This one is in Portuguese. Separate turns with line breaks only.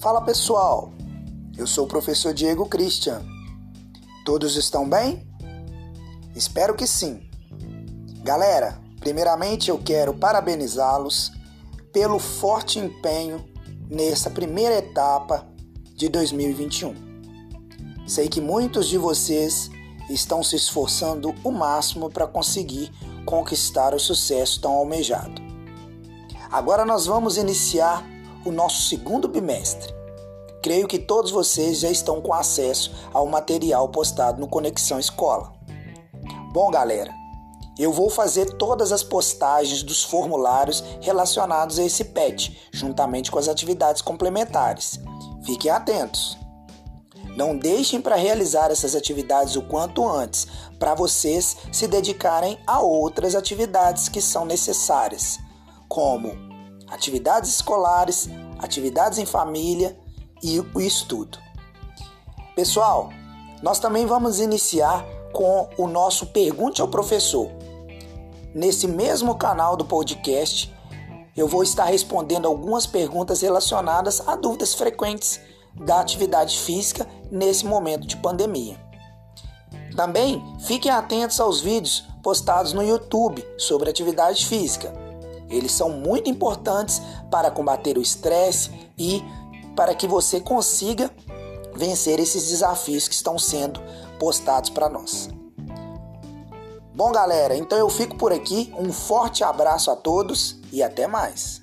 Fala pessoal, eu sou o professor Diego Christian. Todos estão bem? Espero que sim. Galera, primeiramente eu quero parabenizá-los pelo forte empenho nessa primeira etapa de 2021. Sei que muitos de vocês estão se esforçando o máximo para conseguir conquistar o sucesso tão almejado. Agora nós vamos iniciar o nosso segundo bimestre. Creio que todos vocês já estão com acesso ao material postado no Conexão Escola. Bom, galera, eu vou fazer todas as postagens dos formulários relacionados a esse PET, juntamente com as atividades complementares. Fiquem atentos. Não deixem para realizar essas atividades o quanto antes, para vocês se dedicarem a outras atividades que são necessárias, como atividades escolares, atividades em família e o estudo. Pessoal, nós também vamos iniciar com o nosso Pergunte ao Professor. Nesse mesmo canal do podcast, eu vou estar respondendo algumas perguntas relacionadas a dúvidas frequentes da atividade física nesse momento de pandemia. Também fiquem atentos aos vídeos postados no YouTube sobre atividade física. Eles são muito importantes para combater o estresse e para que você consiga vencer esses desafios que estão sendo postados para nós. Bom, galera, então eu fico por aqui. Um forte abraço a todos e até mais.